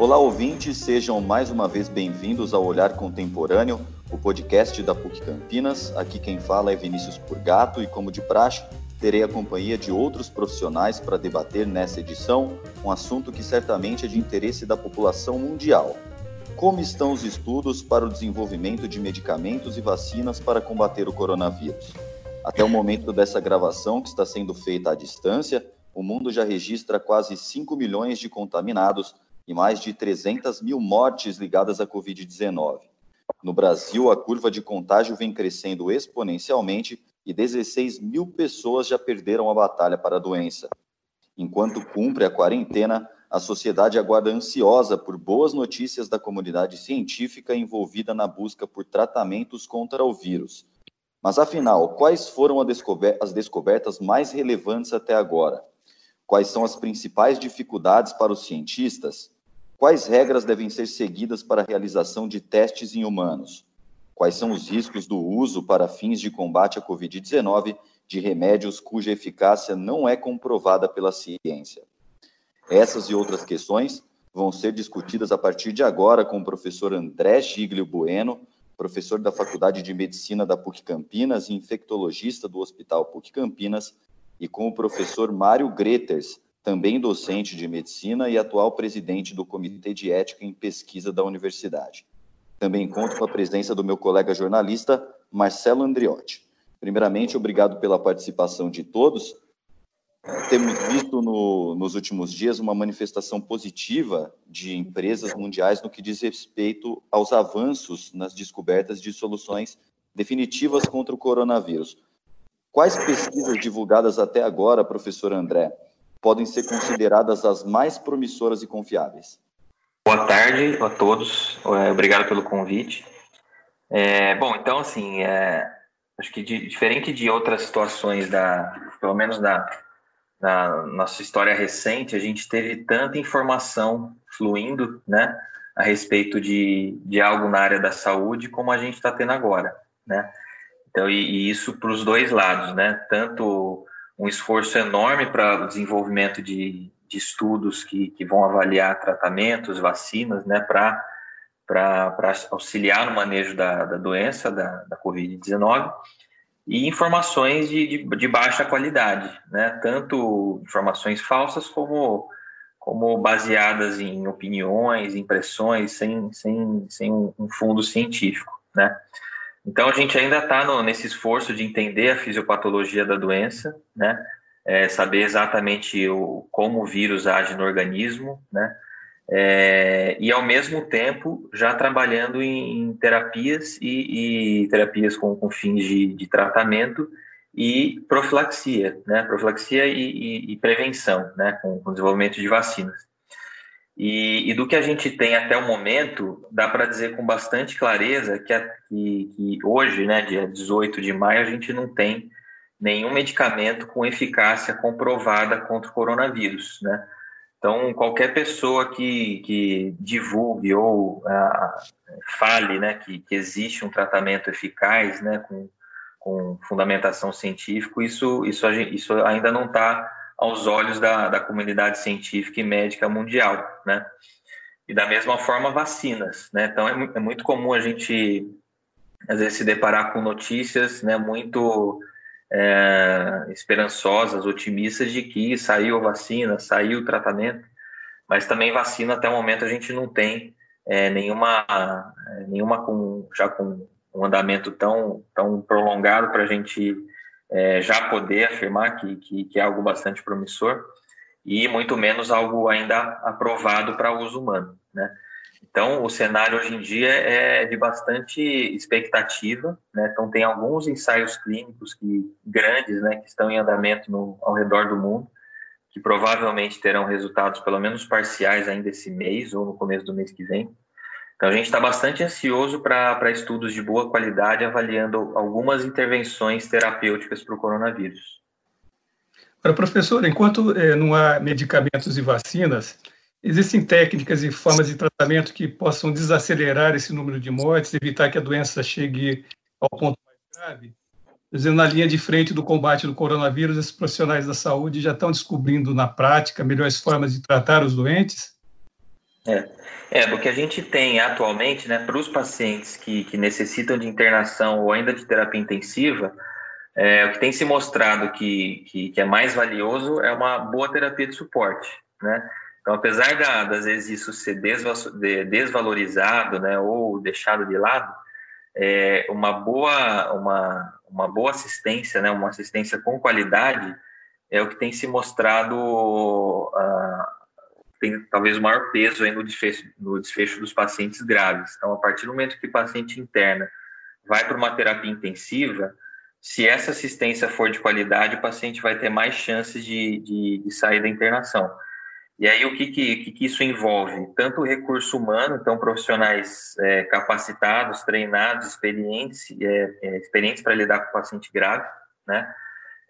Olá, ouvintes, sejam mais uma vez bem-vindos ao Olhar Contemporâneo, o podcast da PUC Campinas. Aqui quem fala é Vinícius Purgato e, como de praxe, terei a companhia de outros profissionais para debater nessa edição um assunto que certamente é de interesse da população mundial. Como estão os estudos para o desenvolvimento de medicamentos e vacinas para combater o coronavírus? Até o momento dessa gravação, que está sendo feita à distância, o mundo já registra quase 5 milhões de contaminados e mais de 300 mil mortes ligadas à Covid-19. No Brasil, a curva de contágio vem crescendo exponencialmente e 16 mil pessoas já perderam a batalha para a doença. Enquanto cumpre a quarentena, a sociedade aguarda ansiosa por boas notícias da comunidade científica envolvida na busca por tratamentos contra o vírus. Mas afinal, quais foram as descobertas mais relevantes até agora? Quais são as principais dificuldades para os cientistas? Quais regras devem ser seguidas para a realização de testes em humanos? Quais são os riscos do uso para fins de combate à Covid-19 de remédios cuja eficácia não é comprovada pela ciência? Essas e outras questões vão ser discutidas a partir de agora com o professor André Giglio Bueno, professor da Faculdade de Medicina da PUC Campinas e infectologista do Hospital PUC Campinas, e com o professor Mário Greters, também docente de medicina e atual presidente do Comitê de Ética em Pesquisa da Universidade. Também conto com a presença do meu colega jornalista, Marcelo Andriotti. Primeiramente, obrigado pela participação de todos. Temos visto no, nos últimos dias uma manifestação positiva de empresas mundiais no que diz respeito aos avanços nas descobertas de soluções definitivas contra o coronavírus. Quais pesquisas divulgadas até agora, professor André, podem ser consideradas as mais promissoras e confiáveis? Boa tarde a todos, é, obrigado pelo convite. É, bom, então, assim, é, acho que de, diferente de outras situações, da, pelo menos da, na nossa história recente, a gente teve tanta informação fluindo, né, a respeito de, de algo na área da saúde como a gente está tendo agora, né. Então, e, e isso para os dois lados, né, tanto um esforço enorme para o desenvolvimento de, de estudos que, que vão avaliar tratamentos, vacinas, né, para auxiliar no manejo da, da doença, da, da Covid-19, e informações de, de, de, baixa qualidade, né? tanto informações falsas como, como baseadas em opiniões, impressões, sem, sem, sem um fundo científico. Né? Então, a gente ainda está nesse esforço de entender a fisiopatologia da doença, né? É, saber exatamente o, como o vírus age no organismo, né? é, e ao mesmo tempo já trabalhando em, em terapias e, e, terapias com, com fins de, de, tratamento e profilaxia, né? Profilaxia e, e, e prevenção, né? Com, com, desenvolvimento de vacinas. E, do que a gente tem até o momento, dá para dizer com bastante clareza que, a, que, que hoje, né, dia 18 de maio, a gente não tem nenhum medicamento com eficácia comprovada contra o coronavírus, né? Então, qualquer pessoa que, que divulgue ou uh, fale né, que, que, existe um tratamento eficaz né, com, com fundamentação científica, isso, isso, isso ainda não está aos olhos da, da comunidade científica e médica mundial. Né? E da mesma forma, vacinas. Né? Então, é, é muito comum a gente, às vezes, se deparar com notícias né, muito é, esperançosas, otimistas de que saiu a vacina, saiu o tratamento, mas também vacina até o momento a gente não tem é, nenhuma, nenhuma com, já com um andamento tão, tão prolongado para a gente é, já poder afirmar que, que, que, é algo bastante promissor e muito menos algo ainda aprovado para uso humano, né? Então, o cenário hoje em dia é de bastante expectativa, né? Então, tem alguns ensaios clínicos que, grandes, né, que estão em andamento no, ao redor do mundo, que provavelmente terão resultados, pelo menos parciais, ainda esse mês ou no começo do mês que vem. Então, a gente está bastante ansioso para estudos de boa qualidade, avaliando algumas intervenções terapêuticas para o coronavírus. Agora, professor, enquanto é, não há medicamentos e vacinas, Existem técnicas e formas de tratamento que possam desacelerar esse número de mortes, evitar que a doença chegue ao ponto mais grave? Na linha de frente do combate do coronavírus, esses profissionais da saúde já estão descobrindo na prática melhores formas de tratar os doentes? É, é, do que a gente tem atualmente, né, para os pacientes que, que necessitam de internação ou ainda de terapia intensiva, é, o que tem se mostrado que, que, que, é mais valioso é uma boa terapia de suporte, né? Então, apesar da, das vezes isso ser desvalorizado, né, ou deixado de lado, é, uma boa uma, uma boa assistência, né, uma assistência com qualidade é o que tem se mostrado uh, tem talvez o maior peso aí no desfecho, no desfecho dos pacientes graves. Então, a partir do momento que o paciente interna vai para uma terapia intensiva, se essa assistência for de qualidade, o paciente vai ter mais chances de, de, de sair da internação. E aí, o que, que, que, isso envolve? Tanto o recurso humano, então, profissionais é, capacitados, treinados, experientes, é, é, experientes para lidar com o paciente grave, né?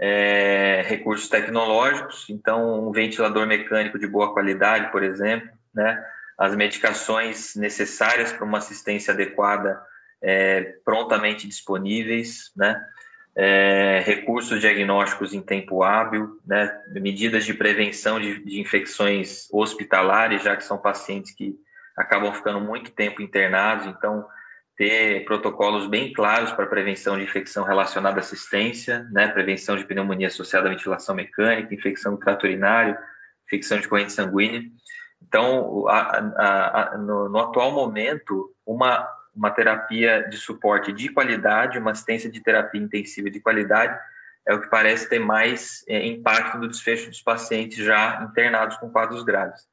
É, recursos tecnológicos, então, um ventilador mecânico de boa qualidade, por exemplo, né? As medicações necessárias para uma assistência adequada é, prontamente disponíveis, né? é, recursos diagnósticos em tempo hábil, né, medidas de prevenção de, de, infecções hospitalares, já que são pacientes que acabam ficando muito tempo internados, então ter protocolos bem claros para prevenção de infecção relacionada à assistência, né, prevenção de pneumonia associada à ventilação mecânica, infecção do trato urinário, infecção de corrente sanguínea. Então, a, a, a, no, no atual momento, uma uma terapia de suporte de qualidade, uma assistência de terapia intensiva de qualidade, é o que parece ter mais é, impacto no desfecho dos pacientes já internados com quadros graves.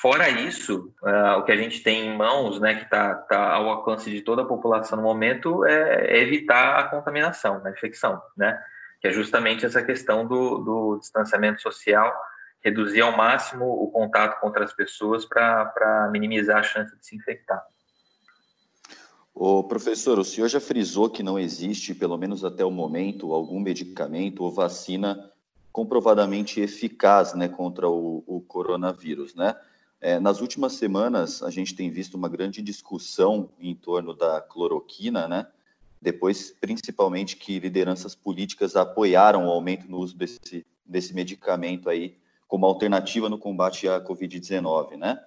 Fora isso, uh, o que a gente tem em mãos, né, que está tá ao alcance de toda a população no momento, é, evitar a contaminação, a infecção, né, que é justamente essa questão do, do distanciamento social, reduzir ao máximo o contato com outras pessoas para minimizar a chance de se infectar. O professor, o senhor já frisou que não existe, pelo menos até o momento, algum medicamento ou vacina comprovadamente eficaz né, contra o, o coronavírus, né? É, nas últimas semanas, a gente tem visto uma grande discussão em torno da cloroquina, né? Depois, principalmente, que lideranças políticas apoiaram o aumento no uso desse, desse medicamento aí como alternativa no combate à Covid-19, né?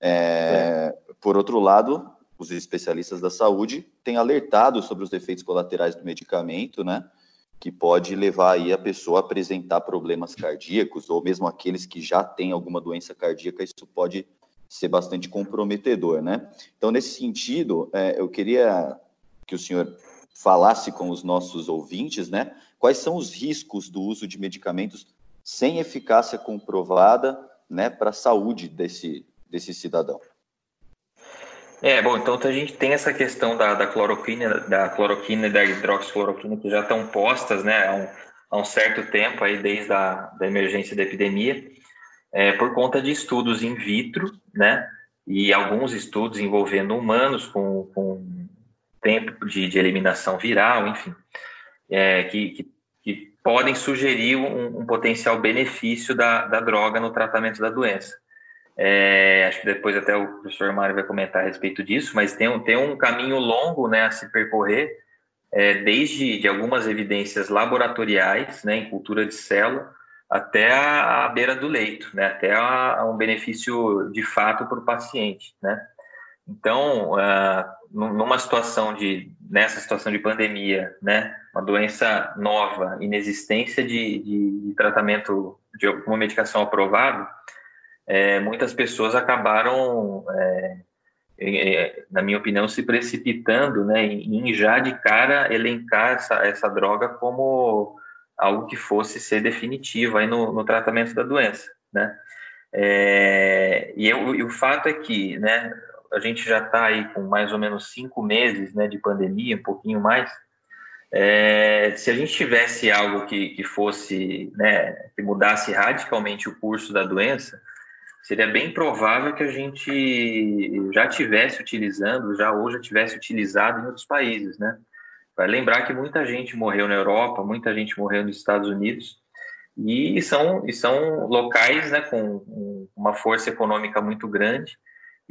É, é. Por outro lado, os especialistas da saúde têm alertado sobre os efeitos colaterais do medicamento, né? Que pode levar aí a pessoa a apresentar problemas cardíacos, ou mesmo aqueles que já têm alguma doença cardíaca, isso pode ser bastante comprometedor, né? Então, nesse sentido, é, eu queria que o senhor falasse com os nossos ouvintes, né? Quais são os riscos do uso de medicamentos sem eficácia comprovada, né, para a saúde desse, desse cidadão? É, bom, então a gente tem essa questão da, da cloroquina, da cloroquina e da hidroxicloroquina que já estão postas, né, há um, há um certo tempo aí, desde a da emergência da epidemia, é, por conta de estudos in vitro, né, e alguns estudos envolvendo humanos com, com tempo de, de eliminação viral, enfim, é, que, que, que, podem sugerir um, um potencial benefício da, da droga no tratamento da doença. É, acho que depois até o professor Mário vai comentar a respeito disso, mas tem, tem um caminho longo né, a se percorrer, é, desde de algumas evidências laboratoriais, né, em cultura de célula, até a, a beira do leito, né, até a, a um benefício de fato para o paciente. Né? Então, uh, numa situação de, nessa situação de pandemia, né, uma doença nova, inexistência de, de, de tratamento de alguma medicação aprovada, é, muitas pessoas acabaram, é, é, na minha opinião, se precipitando né, em, já de cara elencar essa, essa droga como algo que fosse ser definitivo aí no, no tratamento da doença, né? É, e, eu, e, o fato é que, né, a gente já está aí com mais ou menos cinco meses, né, de pandemia, um pouquinho mais. É, se a gente tivesse algo que, que fosse, né, que mudasse radicalmente o curso da doença, seria bem provável que a gente já tivesse utilizando, já já tivesse utilizado em outros países, né? Vai lembrar que muita gente morreu na Europa, muita gente morreu nos Estados Unidos, e são, e são locais né, com uma força econômica muito grande,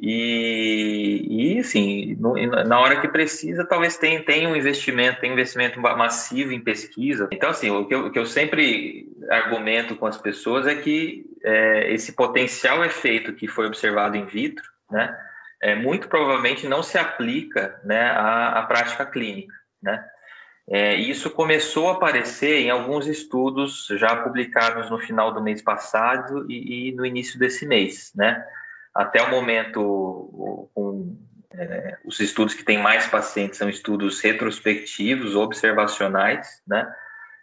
e, e assim, no, na hora que precisa, talvez tenha, tenha um investimento, tem um investimento massivo em pesquisa. Então, assim, o que eu, o que eu sempre argumento com as pessoas é que é, esse potencial efeito que foi observado in vitro, né, é, muito provavelmente não se aplica né, à, à prática clínica. Né? É, isso começou a aparecer em alguns estudos já publicados no final do mês passado e, e no início desse mês. Né? Até o momento, é, os estudos que têm mais pacientes são estudos retrospectivos, observacionais, né?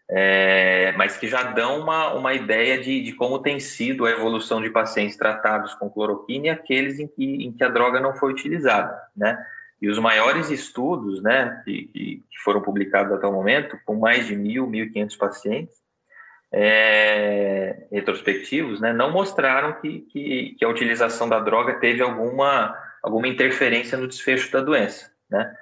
é, mas que já dão uma, uma ideia de, de como tem sido a evolução de pacientes tratados com cloroquina e aqueles em que, em que a droga não foi utilizada, né? E os maiores estudos, né, que, que foram publicados até o momento, com mais de mil, mil e quinhentos pacientes, é, retrospectivos, né, não mostraram que, que, que, a utilização da droga teve alguma, alguma interferência no desfecho da doença, né?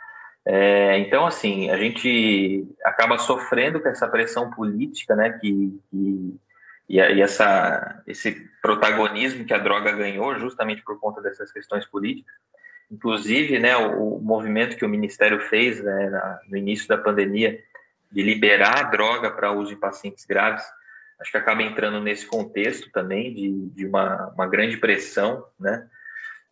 É, então, assim, a gente acaba sofrendo com essa pressão política, né, que, que e, e, essa, esse protagonismo que a droga ganhou justamente por conta dessas questões políticas. Inclusive, né, o, o movimento que o Ministério fez né, na, no início da pandemia de liberar a droga para uso em pacientes graves, acho que acaba entrando nesse contexto também de, de uma, uma grande pressão, né?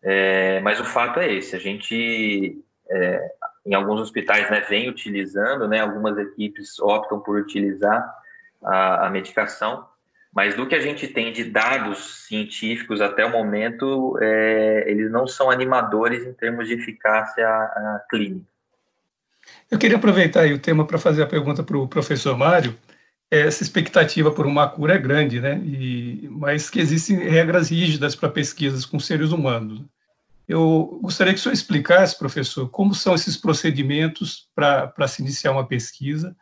É, mas o fato é esse, a gente é, em alguns hospitais né, vem utilizando, né, algumas equipes optam por utilizar a, a, medicação, mas do que a gente tem de dados científicos até o momento, é, eles não são animadores em termos de eficácia clínica. Eu queria aproveitar o tema para fazer a pergunta para o professor Mário. Essa expectativa por uma cura é grande, né? E, mas que existem regras rígidas para pesquisas com seres humanos. Eu gostaria que o senhor explicasse, professor, como são esses procedimentos para se iniciar uma pesquisa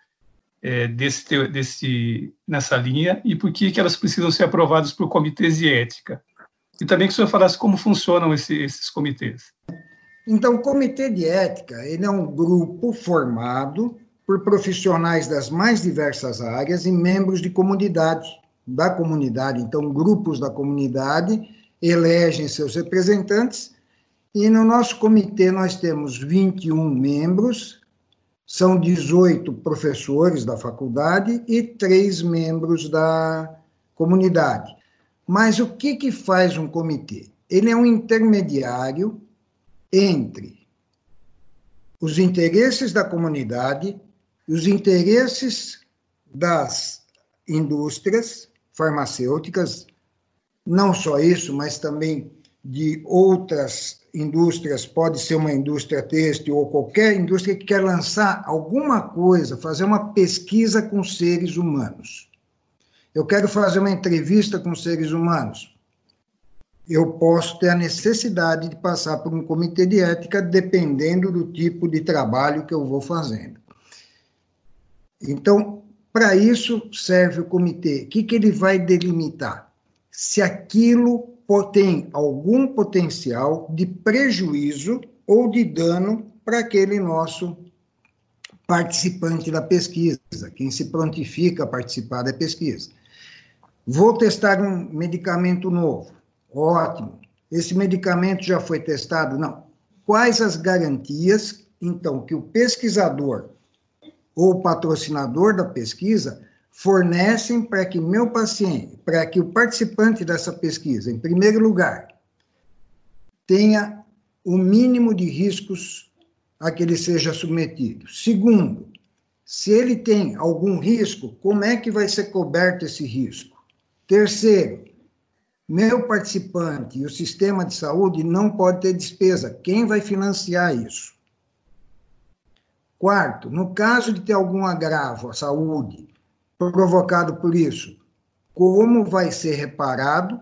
é, desse, desse, nessa linha e por que, que elas precisam ser aprovadas por comitês de ética. E também que o senhor falasse como funcionam esse, esses comitês. Então, o comitê de ética ele é um grupo formado por profissionais das mais diversas áreas e membros de comunidade, da comunidade. Então, grupos da comunidade elegem seus representantes e no nosso comitê nós temos 21 membros, são 18 professores da faculdade e três membros da comunidade. Mas o que, que faz um comitê? Ele é um intermediário entre os interesses da comunidade e os interesses das indústrias farmacêuticas, não só isso, mas também de outras indústrias, pode ser uma indústria têxtil ou qualquer indústria que quer lançar alguma coisa, fazer uma pesquisa com seres humanos. Eu quero fazer uma entrevista com seres humanos. Eu posso ter a necessidade de passar por um comitê de ética, dependendo do tipo de trabalho que eu vou fazendo. Então, para isso serve o comitê. O que, que ele vai delimitar? Se aquilo tem algum potencial de prejuízo ou de dano para aquele nosso participante da pesquisa, quem se prontifica a participar da pesquisa. Vou testar um medicamento novo. Ótimo. Esse medicamento já foi testado? Não. Quais as garantias, então, que o pesquisador ou patrocinador da pesquisa fornecem para que meu paciente, para que o participante dessa pesquisa, em primeiro lugar, tenha o mínimo de riscos a que ele seja submetido. Segundo, se ele tem algum risco, como é que vai ser coberto esse risco? Terceiro, meu participante e o sistema de saúde não pode ter despesa. Quem vai financiar isso? Quarto, no caso de ter algum agravo à saúde, provocado por isso, como vai ser reparado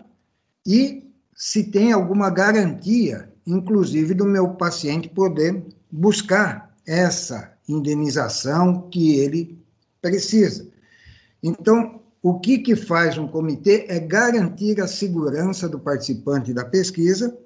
e se tem alguma garantia, inclusive do meu paciente poder buscar essa indenização que ele precisa. Então, o que, que faz um comitê é garantir a segurança do participante da pesquisa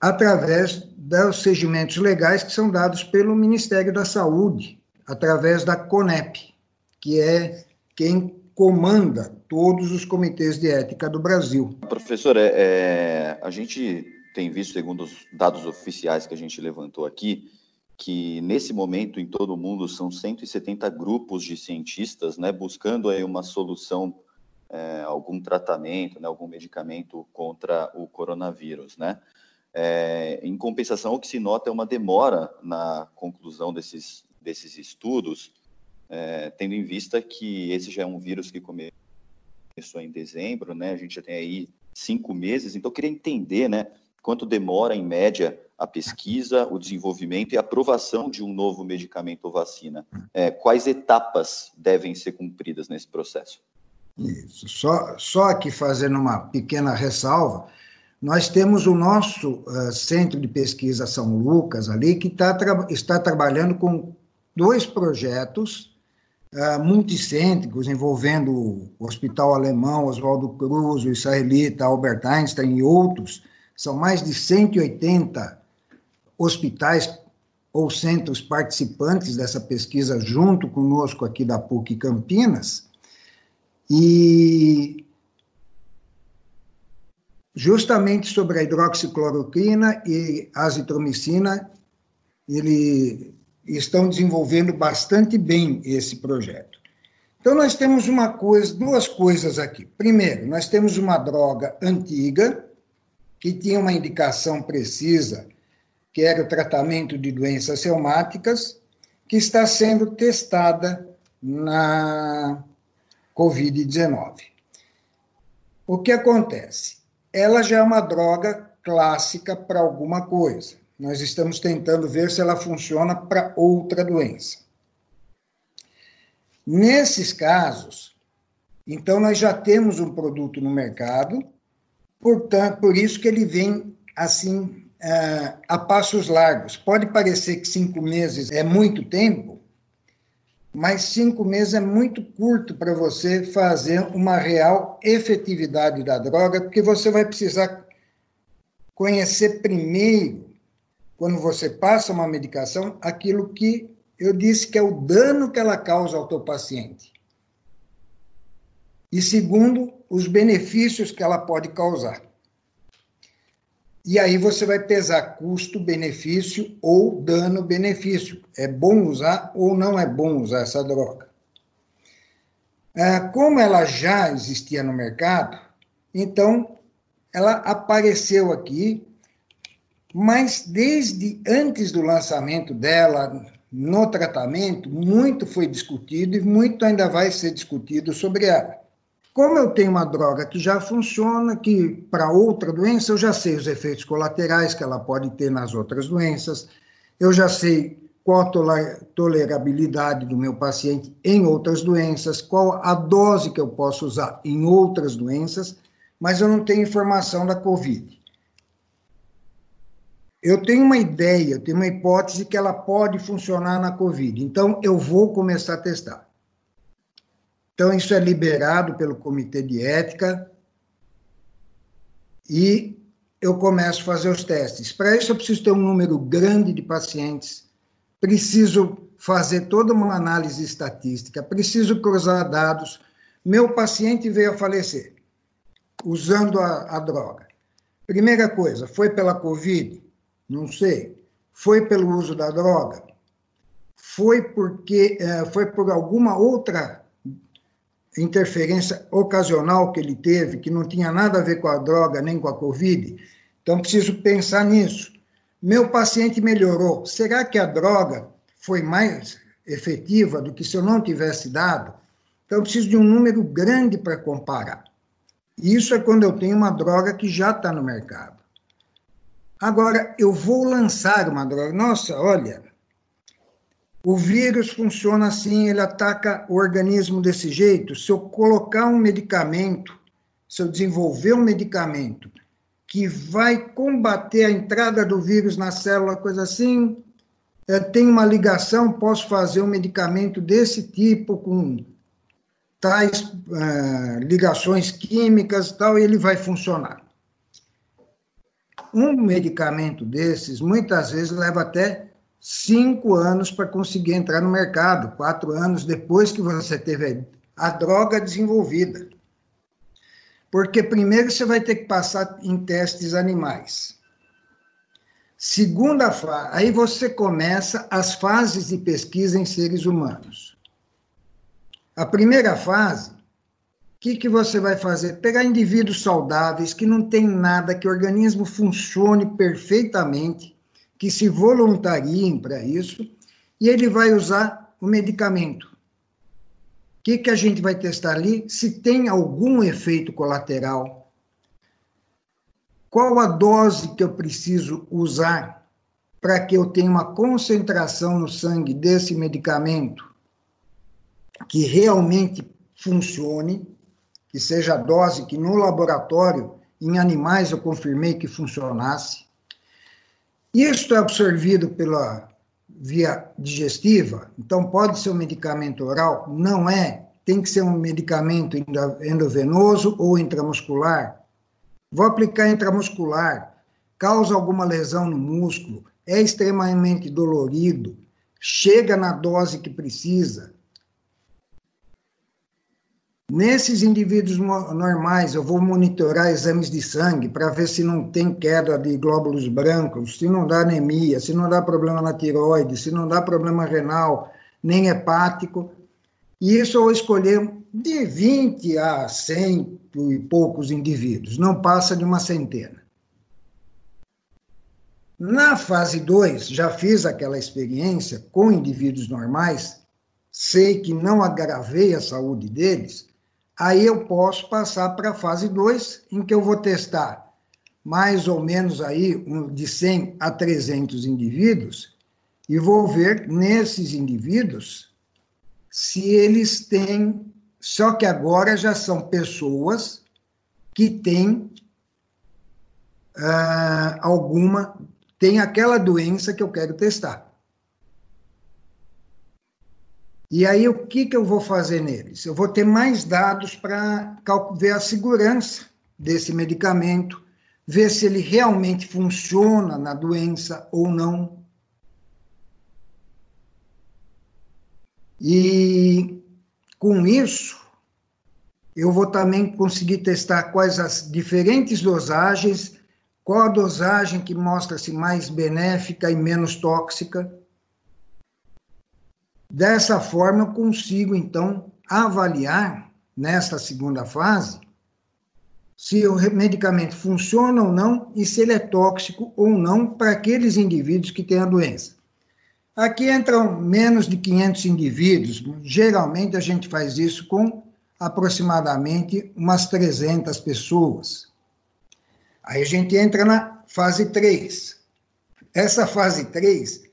através dos segmentos legais que são dados pelo Ministério da Saúde, através da CONEP, que é quem comanda todos os comitês de ética do Brasil. Professor, é, é, a gente tem visto, segundo os dados oficiais que a gente levantou aqui, que nesse momento em todo o mundo são 170 grupos de cientistas, né, buscando aí uma solução é, algum tratamento, né, algum medicamento contra o coronavírus, né? É, em compensação, o que se nota é uma demora na conclusão desses, desses estudos, é, tendo em vista que esse já é um vírus que começou em dezembro, né? A gente já tem aí cinco meses, então eu queria entender, né, quanto demora em média a pesquisa, o desenvolvimento e a aprovação de um novo medicamento ou vacina. É, quais etapas devem ser cumpridas nesse processo? Isso. Só, só aqui fazendo uma pequena ressalva, nós temos o nosso uh, Centro de Pesquisa São Lucas ali, que tá, tra está trabalhando com dois projetos uh, multicêntricos, envolvendo o Hospital Alemão, Oswaldo Cruz, o israelita Albert Einstein e outros. São mais de 180 hospitais ou centros participantes dessa pesquisa junto conosco aqui da PUC Campinas. E justamente sobre a hidroxicloroquina e azitromicina, ele estão desenvolvendo bastante bem esse projeto. Então nós temos uma coisa, duas coisas aqui. Primeiro, nós temos uma droga antiga que tinha uma indicação precisa, que era o tratamento de doenças reumáticas, que está sendo testada na COVID-19. O que acontece? ela já é uma droga clássica para alguma coisa. Nós estamos tentando ver se ela funciona para outra doença. Nesses casos, então nós já temos um produto no mercado, portanto, por isso que ele vem assim uh, a passos largos. Pode parecer que cinco meses é muito tempo, mas cinco meses é muito curto para você fazer uma real efetividade da droga, porque você vai precisar conhecer primeiro, quando você passa uma medicação, aquilo que eu disse que é o dano que ela causa ao teu paciente. E segundo, os benefícios que ela pode causar. E aí você vai pesar custo-benefício ou dano-benefício. É bom usar ou não é bom usar essa droga? É, como ela já existia no mercado, então ela apareceu aqui, mas desde antes do lançamento dela no tratamento, muito foi discutido e muito ainda vai ser discutido sobre ela. Como eu tenho uma droga que já funciona, que para outra doença eu já sei os efeitos colaterais que ela pode ter nas outras doenças, eu já sei qual a tolerabilidade do meu paciente em outras doenças, qual a dose que eu posso usar em outras doenças, mas eu não tenho informação da COVID. Eu tenho uma ideia, eu tenho uma hipótese que ela pode funcionar na COVID, então eu vou começar a testar. Então, isso é liberado pelo Comitê de Ética e eu começo a fazer os testes. Para isso, eu preciso ter um número grande de pacientes, preciso fazer toda uma análise estatística, preciso cruzar dados. Meu paciente veio a falecer usando a, a droga. Primeira coisa, foi pela Covid? Não sei. Foi pelo uso da droga? Foi porque eh, foi por alguma outra interferência ocasional que ele teve, que não tinha nada a ver com a droga nem com a Covid. Então, preciso pensar nisso. Meu paciente melhorou. Será que a droga foi mais efetiva do que se eu não tivesse dado? Então, preciso de um número grande para comparar. Isso é quando eu tenho uma droga que já está no mercado. Agora, eu vou lançar uma droga. Nossa, olha, o vírus funciona assim, ele ataca o organismo desse jeito. Se eu colocar um medicamento, se eu desenvolver um medicamento que vai combater a entrada do vírus na célula, coisa assim, é, tem uma ligação, posso fazer um medicamento desse tipo com tais uh, ligações químicas tal, e ele vai funcionar. Um medicamento desses, muitas vezes, leva até cinco anos para conseguir entrar no mercado, quatro anos depois que você teve a droga desenvolvida. Porque primeiro você vai ter que passar em testes animais. Segunda fase, aí você começa as fases de pesquisa em seres humanos. A primeira fase que, que você vai fazer? Pegar indivíduos saudáveis, que não tem nada, que o organismo funcione perfeitamente, que se voluntariem para isso, e ele vai usar o medicamento. O que, que a gente vai testar ali? Se tem algum efeito colateral. Qual a dose que eu preciso usar para que eu tenha uma concentração no sangue desse medicamento que realmente funcione que seja a dose que no laboratório, em animais, eu confirmei que funcionasse. Isto é absorvido pela via digestiva, então pode ser um medicamento oral? Não é. Tem que ser um medicamento endovenoso ou intramuscular. Vou aplicar intramuscular, causa alguma lesão no músculo, é extremamente dolorido, chega na dose que precisa, Nesses indivíduos normais, eu vou monitorar exames de sangue para ver se não tem queda de glóbulos brancos, se não dá anemia, se não dá problema na tiroide, se não dá problema renal, nem hepático. E isso eu vou escolher de 20 a 100 e poucos indivíduos, não passa de uma centena. Na fase 2, já fiz aquela experiência com indivíduos normais, sei que não agravei a saúde deles, Aí eu posso passar para a fase 2, em que eu vou testar mais ou menos aí de 100 a 300 indivíduos e vou ver nesses indivíduos se eles têm, só que agora já são pessoas que têm uh, alguma, tem aquela doença que eu quero testar. E aí, o que, que eu vou fazer neles? Eu vou ter mais dados para ver a segurança desse medicamento, ver se ele realmente funciona na doença ou não. E com isso, eu vou também conseguir testar quais as diferentes dosagens, qual a dosagem que mostra-se mais benéfica e menos tóxica Dessa forma, eu consigo, então, avaliar, nesta segunda fase, se o medicamento funciona ou não e se ele é tóxico ou não para aqueles indivíduos que têm a doença. Aqui entram menos de 500 indivíduos, geralmente a gente faz isso com aproximadamente umas 300 pessoas. Aí a gente entra na fase 3. Essa fase 3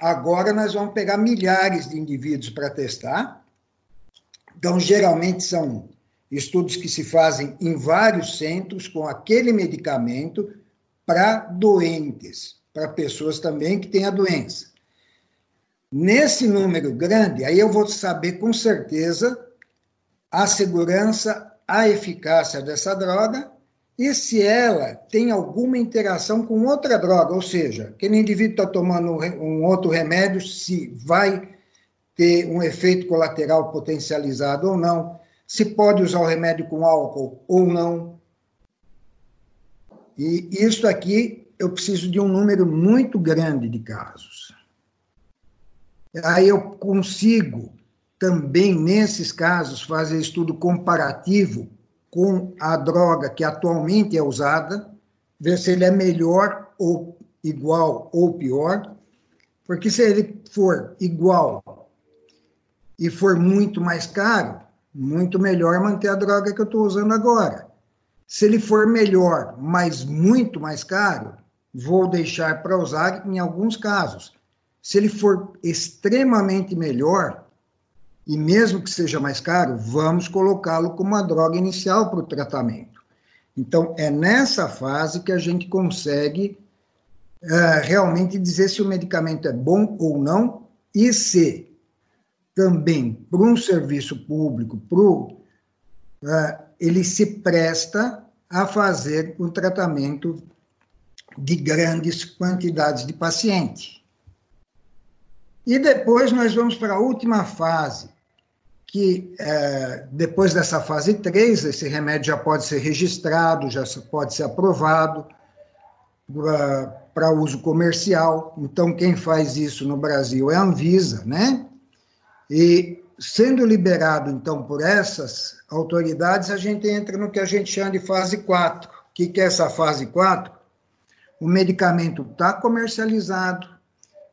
Agora nós vamos pegar milhares de indivíduos para testar. Então, geralmente são estudos que se fazem em vários centros com aquele medicamento para doentes, para pessoas também que têm a doença. Nesse número grande, aí eu vou saber com certeza a segurança, a eficácia dessa droga e se ela tem alguma interação com outra droga, ou seja, aquele indivíduo está tomando um outro remédio, se vai ter um efeito colateral potencializado ou não, se pode usar o remédio com álcool ou não. E isso aqui eu preciso de um número muito grande de casos. Aí eu consigo também, nesses casos, fazer estudo comparativo com a droga que atualmente é usada, ver se ele é melhor ou igual ou pior, porque se ele for igual e for muito mais caro, muito melhor manter a droga que eu estou usando agora. Se ele for melhor, mas muito mais caro, vou deixar para usar em alguns casos. Se ele for extremamente melhor, e mesmo que seja mais caro, vamos colocá-lo como uma droga inicial para o tratamento. Então, é nessa fase que a gente consegue é, realmente dizer se o medicamento é bom ou não e se também para um serviço público, pro, é, ele se presta a fazer o tratamento de grandes quantidades de paciente. E depois nós vamos para a última fase, que é, depois dessa fase 3, esse remédio já pode ser registrado, já pode ser aprovado para uso comercial. Então, quem faz isso no Brasil é a Anvisa, né? E sendo liberado, então, por essas autoridades, a gente entra no que a gente chama de fase 4. O que, que é essa fase 4? O medicamento está comercializado,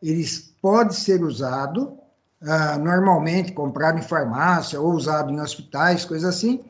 ele pode ser usado, ah, normalmente comprado em farmácia ou usado em hospitais, coisa assim,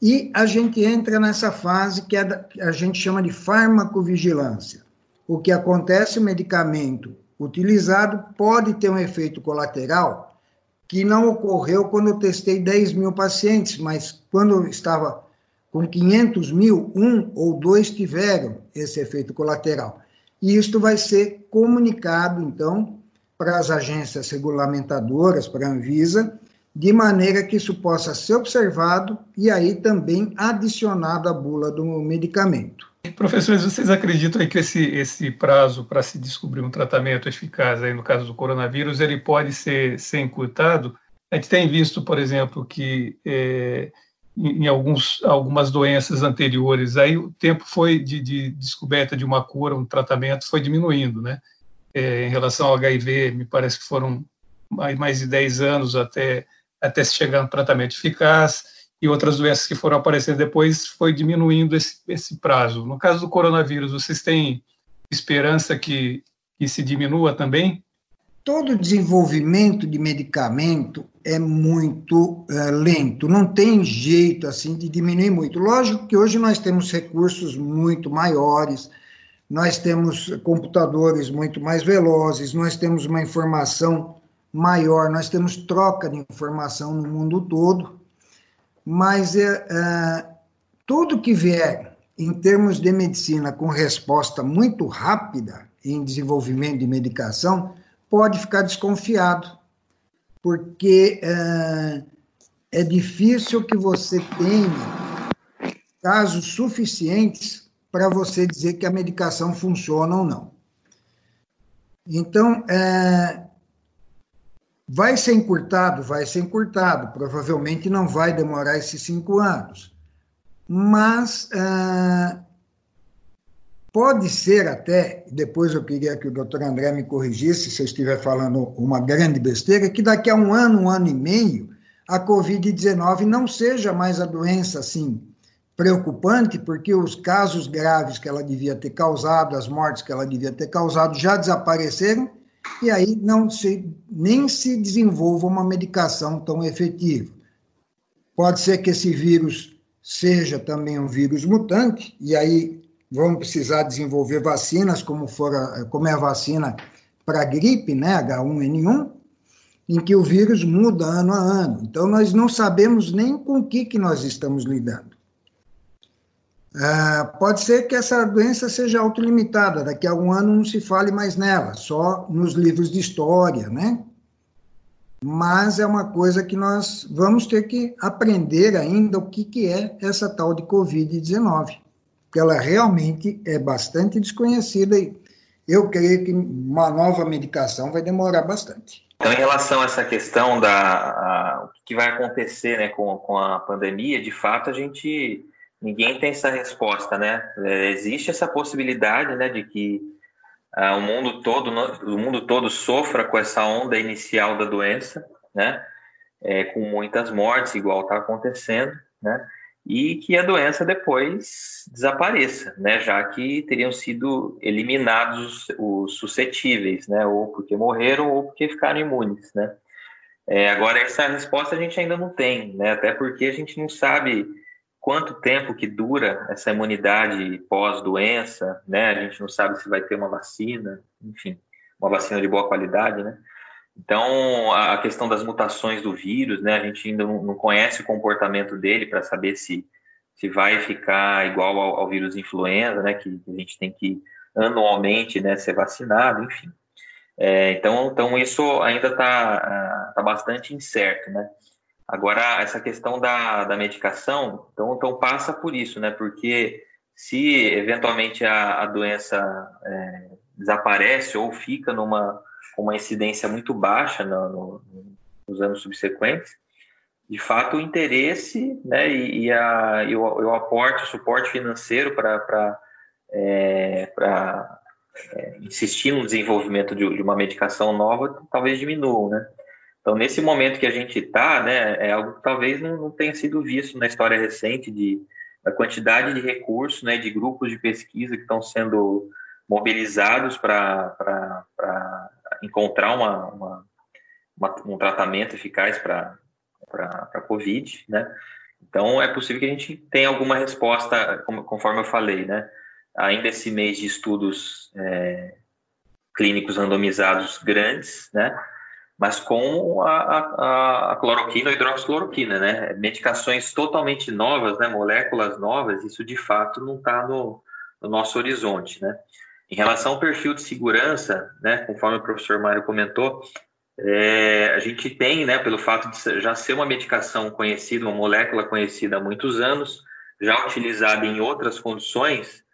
e a gente entra nessa fase que, é que a gente chama de farmacovigilância. O que acontece, o medicamento utilizado pode ter um efeito colateral que não ocorreu quando eu testei 10 mil pacientes, mas quando eu estava com 500 mil, um ou dois tiveram esse efeito colateral. E isto vai ser comunicado, então, para as agências regulamentadoras, para a Anvisa, de maneira que isso possa ser observado e aí também adicionado à bula do medicamento. Professores, vocês acreditam que esse, esse prazo para se descobrir um tratamento eficaz, aí no caso do coronavírus, ele pode ser, ser encurtado? A gente tem visto, por exemplo, que é, em alguns, algumas doenças anteriores, aí o tempo foi de, de descoberta de uma cura, um tratamento, foi diminuindo, né? É, em relação ao HIV, me parece que foram mais, de 10 anos até, até se chegar um tratamento eficaz e outras doenças que foram aparecendo depois foi diminuindo esse, esse prazo. No caso do coronavírus, vocês têm esperança que, que se diminua também? Todo desenvolvimento de medicamento é muito é, lento, não tem jeito assim de diminuir muito. Lógico que hoje nós temos recursos muito maiores, nós temos computadores muito mais velozes, nós temos uma informação maior, nós temos troca de informação no mundo todo mas é, é, tudo que vier em termos de medicina com resposta muito rápida em desenvolvimento de medicação, pode ficar desconfiado, porque é, é difícil que você tenha casos suficientes para você dizer que a medicação funciona ou não. Então, é, Vai ser encurtado? Vai ser encurtado. Provavelmente não vai demorar esses cinco anos. Mas ah, pode ser até, depois eu queria que o doutor André me corrigisse se eu estiver falando uma grande besteira, que daqui a um ano, um ano e meio, a Covid-19 não seja mais a doença assim preocupante, porque os casos graves que ela devia ter causado, as mortes que ela devia ter causado já desapareceram e aí não se, nem se desenvolva uma medicação tão efetiva. Pode ser que esse vírus seja também um vírus mutante, e aí vamos precisar desenvolver vacinas, como, for a, como é a vacina para gripe, né, H1N1, em que o vírus muda ano a ano. Então, nós não sabemos nem com o que, que nós estamos lidando. Ah, pode ser que essa doença seja autolimitada, daqui a um ano não se fale mais nela, só nos livros de história, né? Mas é uma coisa que nós vamos ter que aprender ainda o que, que é essa tal de Covid-19, porque ela realmente é bastante desconhecida e eu creio que uma nova medicação vai demorar bastante. Então, em relação a essa questão da a, o que vai acontecer né, com, com a pandemia, de fato, a gente ninguém tem essa resposta, né? É, existe essa possibilidade, né, de que ah, o mundo todo, o mundo todo sofra com essa onda inicial da doença, né? É, com muitas mortes, igual está acontecendo, né? E que a doença depois desapareça, né? Já que teriam sido eliminados os, suscetíveis, né? Ou porque morreram ou porque ficaram imunes, né? É, agora essa resposta a gente ainda não tem, né? Até porque a gente não sabe quanto tempo que dura essa imunidade pós-doença, né? A gente não sabe se vai ter uma vacina, enfim, uma vacina de boa qualidade, né? Então, a questão das mutações do vírus, né? A gente ainda não conhece o comportamento dele para saber se, se vai ficar igual ao, ao, vírus influenza, né? Que a gente tem que anualmente, né, ser vacinado, enfim. É, então, então, isso ainda está tá bastante incerto, né? Agora, essa questão da, da medicação, então, então passa por isso, né? Porque se eventualmente a, a doença é, desaparece ou fica numa uma incidência muito baixa no, no, nos anos subsequentes, de fato o interesse né, e, e, a, e, o, e o aporte, o suporte financeiro para é, é, insistir no desenvolvimento de, de, uma medicação nova talvez diminuam, né? Então, nesse momento que a gente está, né, é algo que talvez não, não, tenha sido visto na história recente de da quantidade de recursos, né, de grupos de pesquisa que estão sendo mobilizados para encontrar uma, uma, uma, um tratamento eficaz para a COVID, né? Então, é possível que a gente tenha alguma resposta, conforme eu falei, né? Ainda esse mês de estudos é, clínicos randomizados grandes, né? Mas com a, a, a cloroquina ou hidroxicloroquina, né? Medicações totalmente novas, né? Moléculas novas, isso de fato não está no, no nosso horizonte, né? Em relação ao perfil de segurança, né, conforme o professor Mário comentou, é, a gente tem, né, pelo fato de já ser uma medicação conhecida, uma molécula conhecida há muitos anos, já utilizada em outras condições,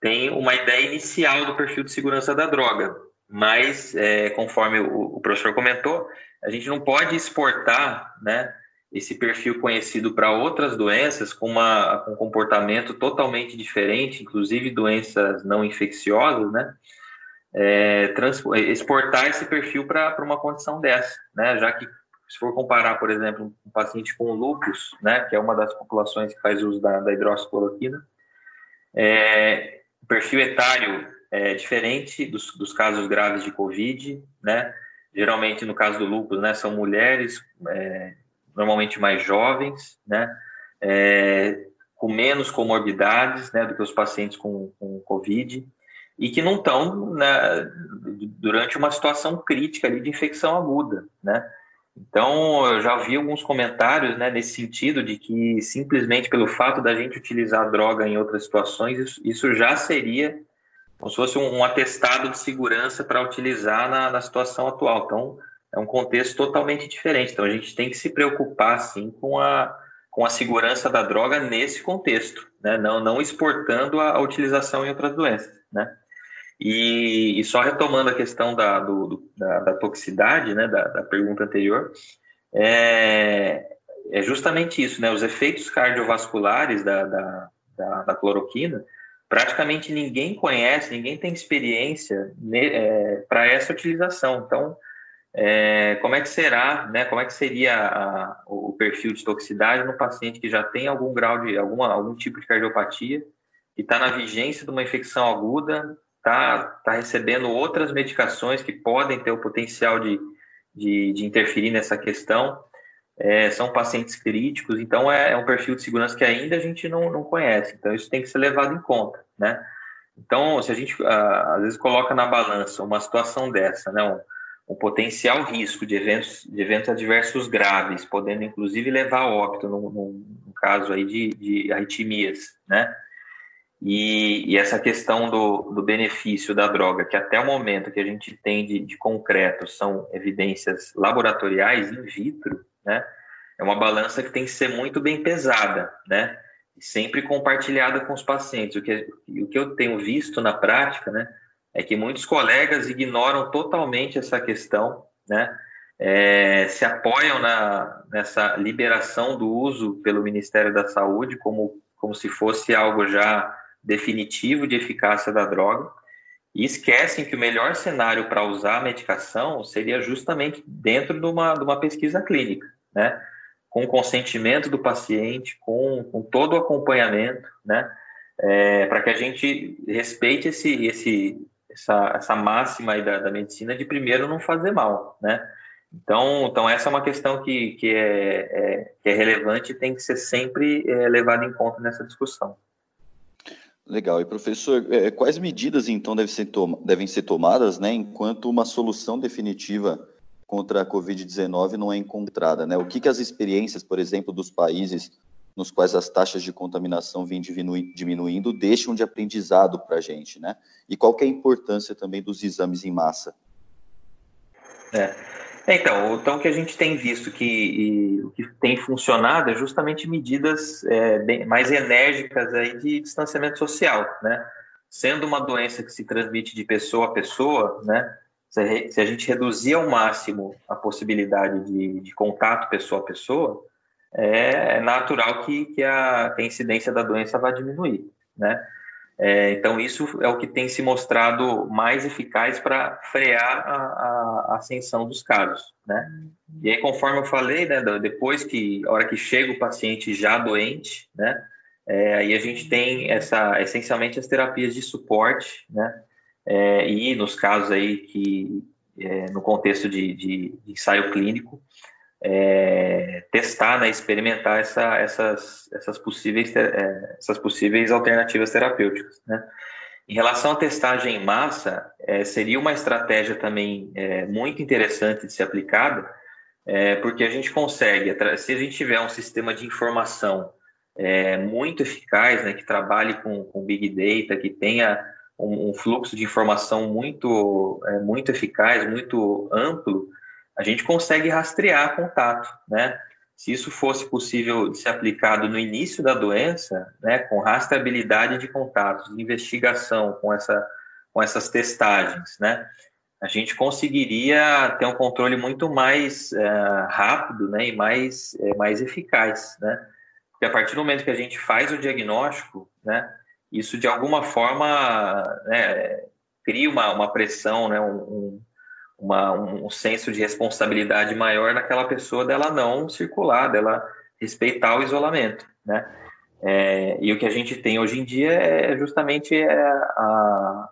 tem uma ideia inicial do perfil de segurança da droga. Mas, é, conforme o, o, professor comentou, a gente não pode exportar né, esse perfil conhecido para outras doenças com, uma, com um comportamento totalmente diferente, inclusive doenças não infecciosas, né? é, exportar esse perfil para uma condição dessa, né? Já que se for comparar, por exemplo, um paciente com lúpus, né, que é uma das populações que faz uso da, da hidroxicloroquina, é, perfil etário é diferente dos, dos casos graves de COVID, né? Geralmente, no caso do lúpus, né, são mulheres, é, normalmente mais jovens, né? É, com menos comorbidades, né, do que os pacientes com, com COVID e que não estão né, durante uma situação crítica ali de infecção aguda, né? Então, eu já vi alguns comentários né, nesse sentido de que simplesmente pelo fato da gente utilizar droga em outras situações, isso, isso já seria como se fosse um, atestado de segurança para utilizar na, na, situação atual. Então, é um contexto totalmente diferente. Então, a gente tem que se preocupar, sim, com a, com a segurança da droga nesse contexto, né? não, não exportando a, a utilização em outras doenças, né? E, e só retomando a questão da, do, do, da, da, toxicidade, né, da, da pergunta anterior, é, é, justamente isso, né? Os efeitos cardiovasculares da, da, da, da cloroquina, praticamente ninguém conhece, ninguém tem experiência é, para essa utilização. Então, é, como é que será, né? Como é que seria a, o perfil de toxicidade no paciente que já tem algum grau de alguma, algum tipo de cardiopatia e está na vigência de uma infecção aguda está tá recebendo outras medicações que podem ter o potencial de, de, de interferir nessa questão. É, são pacientes críticos, então é, é, um perfil de segurança que ainda a gente não, não conhece, então isso tem que ser levado em conta, né? Então, se a gente ah, às vezes coloca na balança uma situação dessa, né, um, um, potencial risco de eventos, de eventos adversos graves, podendo inclusive levar a óbito, no, caso aí de, de arritmias, né? E, e, essa questão do, do, benefício da droga, que até o momento que a gente tem de, de, concreto são evidências laboratoriais in vitro, né? É uma balança que tem que ser muito bem pesada, né? E sempre compartilhada com os pacientes. O que, o que eu tenho visto na prática, né? É que muitos colegas ignoram totalmente essa questão, né? É, se apoiam na, nessa liberação do uso pelo Ministério da Saúde como, como se fosse algo já definitivo de eficácia da droga e esquecem que o melhor cenário para usar a medicação seria justamente dentro de uma, de uma pesquisa clínica, né? Com consentimento do paciente, com, com todo o acompanhamento, né? É, para que a gente respeite esse, esse, essa, essa máxima aí da, da medicina de primeiro não fazer mal, né? Então, então essa é uma questão que, que, é, é que é relevante e tem que ser sempre é, levada em conta nessa discussão. Legal. E professor, é, quais medidas então devem ser, devem ser tomadas, né, enquanto uma solução definitiva contra a Covid-19 não é encontrada, né? O que, que as experiências, por exemplo, dos países nos quais as taxas de contaminação vêm diminuindo deixam de aprendizado para a gente, né? E qual que é a importância também dos exames em massa? É. Então, então, o que a gente tem visto que, o que tem funcionado é justamente medidas é, bem, mais enérgicas aí de distanciamento social, né? Sendo uma doença que se transmite de pessoa a pessoa, né? Se, a gente reduzir ao máximo a possibilidade de, de contato pessoa a pessoa, é, é natural que, que, a, a incidência da doença vá diminuir, né? É, então, isso é o que tem se mostrado mais eficaz para frear a, a, ascensão dos casos, né? E aí, conforme eu falei, né, depois que, a hora que chega o paciente já doente, né, é, aí a gente tem essa, essencialmente as terapias de suporte, né, é, e nos casos aí que, é, no contexto de, de, ensaio clínico, é, testar, né, experimentar essa, essas, essas, possíveis, é, essas possíveis alternativas terapêuticas. Né? Em relação à testagem em massa, é, seria uma estratégia também é, muito interessante de ser aplicada, porque a gente consegue, se a gente tiver um sistema de informação é, muito eficaz, né, que trabalhe com, com Big Data, que tenha um, um fluxo de informação muito, muito eficaz, muito amplo, a gente consegue rastrear contato, né? Se isso fosse possível de ser aplicado no início da doença, né, com rastreabilidade de contatos, investigação com, essa, com essas testagens, né, a gente conseguiria ter um controle muito mais é, rápido né, e mais, é, mais eficaz, né? Porque a partir do momento que a gente faz o diagnóstico, né, isso de alguma forma né, cria uma, uma pressão, né, um, uma, um senso de responsabilidade maior naquela pessoa dela não circular, dela respeitar o isolamento, né? É, e o que a gente tem hoje em dia é justamente é a,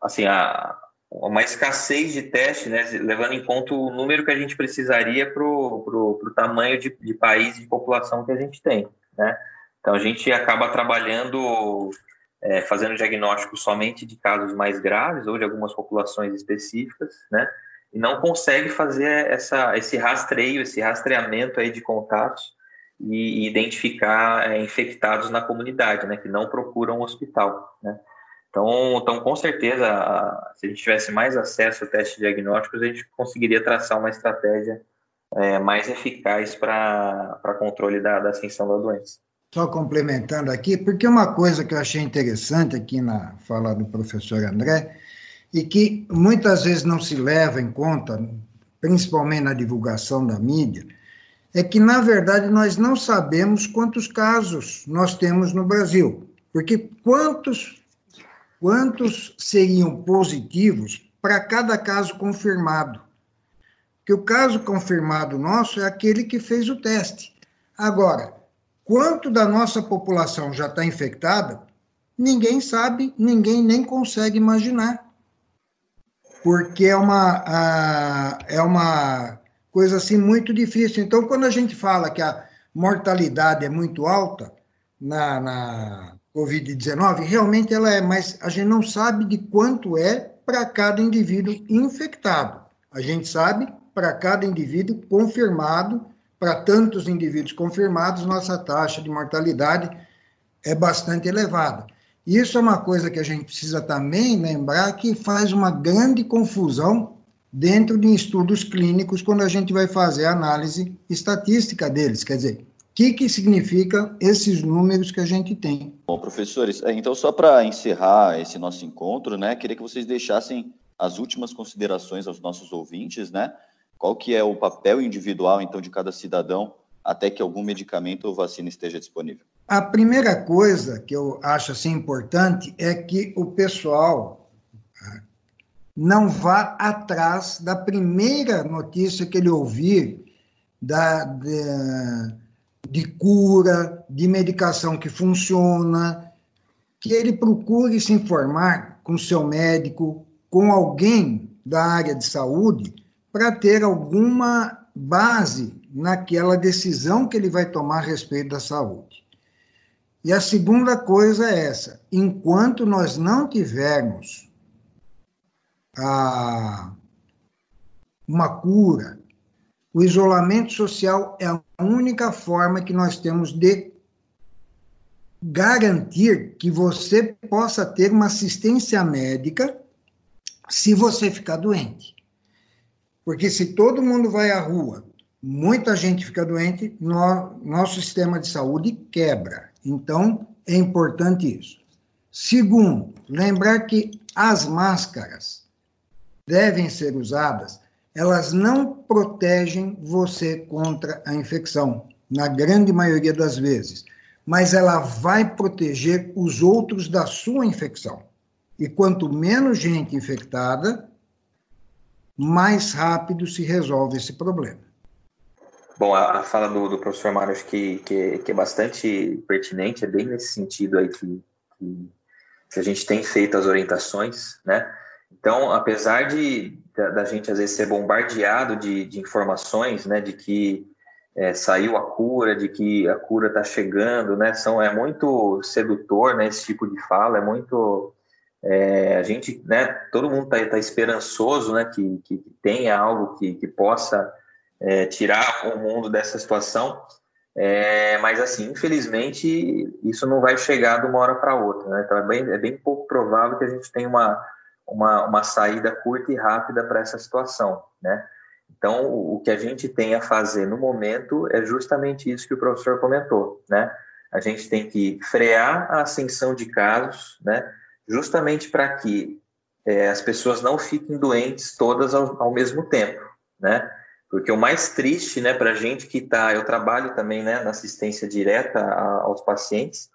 assim, a, uma escassez de teste, né, levando em conta o número que a gente precisaria para o tamanho de, de país de população que a gente tem, né? Então a gente acaba trabalhando é, fazendo diagnóstico somente de casos mais graves ou de algumas populações específicas, né? E não consegue fazer essa, esse rastreio, esse rastreamento aí de contatos e, e identificar é, infectados na comunidade, né? Que não procuram hospital, né? Então, então, com certeza, se a gente tivesse mais acesso a testes diagnósticos, a gente conseguiria traçar uma estratégia é, mais eficaz para controle da, da ascensão da doença só complementando aqui, porque uma coisa que eu achei interessante aqui na fala do professor André, e que muitas vezes não se leva em conta, principalmente na divulgação da mídia, é que, na verdade, nós não sabemos quantos casos nós temos no Brasil. Porque quantos, quantos seriam positivos para cada caso confirmado? Que o caso confirmado nosso é aquele que fez o teste. Agora, Quanto da nossa população já está infectada, ninguém sabe, ninguém nem consegue imaginar. Porque é uma, é uma coisa assim muito difícil. Então, quando a gente fala que a mortalidade é muito alta na, na Covid-19, realmente ela é, mas a gente não sabe de quanto é para cada indivíduo infectado. A gente sabe para cada indivíduo confirmado para tantos indivíduos confirmados, nossa taxa de mortalidade é bastante elevada. Isso é uma coisa que a gente precisa também lembrar que faz uma grande confusão dentro de estudos clínicos quando a gente vai fazer a análise estatística deles. Quer dizer, o que, que significa esses números que a gente tem? Bom, professores, é, então só para encerrar esse nosso encontro, né, queria que vocês deixassem as últimas considerações aos nossos ouvintes, né, qual que é o papel individual, então, de cada cidadão até que algum medicamento ou vacina esteja disponível? A primeira coisa que eu acho assim importante é que o pessoal ah, não vá atrás da primeira notícia que ele ouvir da, de, de cura, de medicação que funciona, que ele procure se informar com seu médico, com alguém da área de saúde, para ter alguma base naquela decisão que ele vai tomar a respeito da saúde. E a segunda coisa é essa: enquanto nós não tivermos a, uma cura, o isolamento social é a única forma que nós temos de garantir que você possa ter uma assistência médica se você ficar doente. Porque se todo mundo vai à rua, muita gente fica doente, no, nosso sistema de saúde quebra. Então, é importante isso. Segundo, lembrar que as máscaras devem ser usadas, elas não protegem você contra a infecção, na grande maioria das vezes. mas ela vai proteger os outros da sua infecção. E quanto menos gente infectada, mais rápido se resolve esse problema. Bom, a, fala do, do, professor Mário acho que, que, que, é bastante pertinente, é bem nesse sentido aí que, que, que, a gente tem feito as orientações, né? Então, apesar de da, da gente às vezes ser bombardeado de, de informações, né, de que é, saiu a cura, de que a cura está chegando, né? São, é muito sedutor, né? Esse tipo de fala é muito é, a gente, né? Todo mundo está tá esperançoso, né? Que, que tenha algo que, que possa é, tirar o mundo dessa situação. É, mas assim, infelizmente, isso não vai chegar de uma hora para outra, né? Então é bem, é bem pouco provável que a gente tenha uma, uma, uma saída curta e rápida para essa situação, né? Então, o que a gente tem a fazer no momento é justamente isso que o professor comentou, né? A gente tem que frear a ascensão de casos, né? Justamente para que é, as pessoas não fiquem doentes todas ao, ao, mesmo tempo, né? Porque o mais triste, né, para a gente que está, eu trabalho também, né, na assistência direta aos pacientes,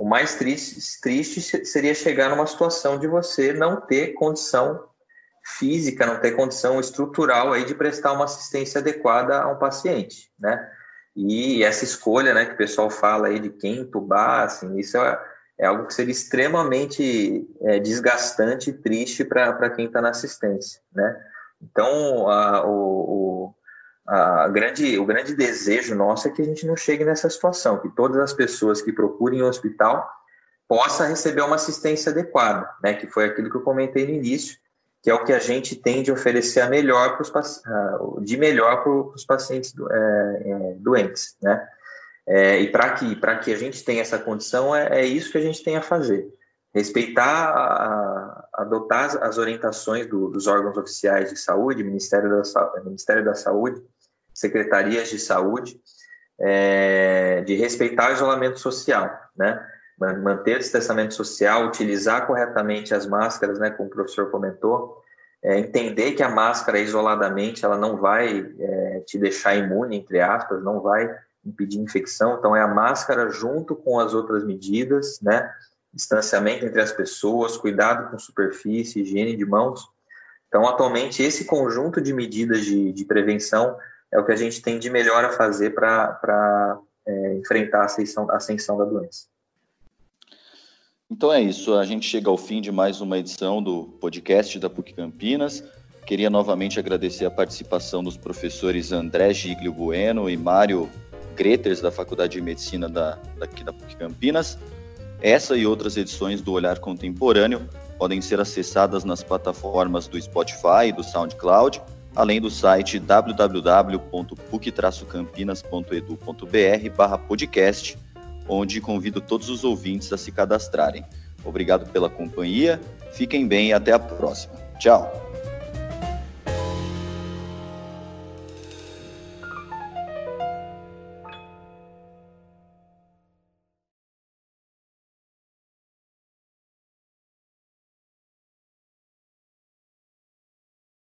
o mais triste, triste seria chegar numa situação de você não ter condição física, não ter condição estrutural aí de prestar uma assistência adequada a um paciente, né? E essa escolha, né, que o pessoal fala aí de quem entubar, assim, isso é, é algo que seria extremamente é, desgastante e triste para quem está na assistência, né? Então, a, o, a grande, o grande desejo nosso é que a gente não chegue nessa situação, que todas as pessoas que procurem o hospital possam receber uma assistência adequada, né? Que foi aquilo que eu comentei no início, que é o que a gente tem de oferecer melhor pros, de melhor para os pacientes do, é, é, doentes, né? É, e para que, que a gente tenha essa condição, é, é, isso que a gente tem a fazer. Respeitar, a, adotar as orientações do, dos órgãos oficiais de saúde, Ministério da, Ministério da Saúde, secretarias de saúde, é, de respeitar o isolamento social, né? manter o distanciamento social, utilizar corretamente as máscaras, né, como o professor comentou, é, entender que a máscara isoladamente ela não vai é, te deixar imune, entre aspas, não vai impedir infecção, então é a máscara junto com as outras medidas, né, distanciamento entre as pessoas, cuidado com superfície, higiene de mãos. Então, atualmente, esse conjunto de medidas de, de prevenção é o que a gente tem de melhor a fazer para é, enfrentar a ascensão, a ascensão da doença. Então é isso, a gente chega ao fim de mais uma edição do podcast da PUC Campinas. Queria novamente agradecer a participação dos professores André Giglio Bueno e Mário Greters, da Faculdade de Medicina da, daqui da PUC Campinas. Essa e outras edições do Olhar Contemporâneo podem ser acessadas nas plataformas do Spotify e do SoundCloud, além do site www.puc-campinas.edu.br podcast onde convido todos os ouvintes a se cadastrarem. Obrigado pela companhia, fiquem bem e até a próxima. Tchau!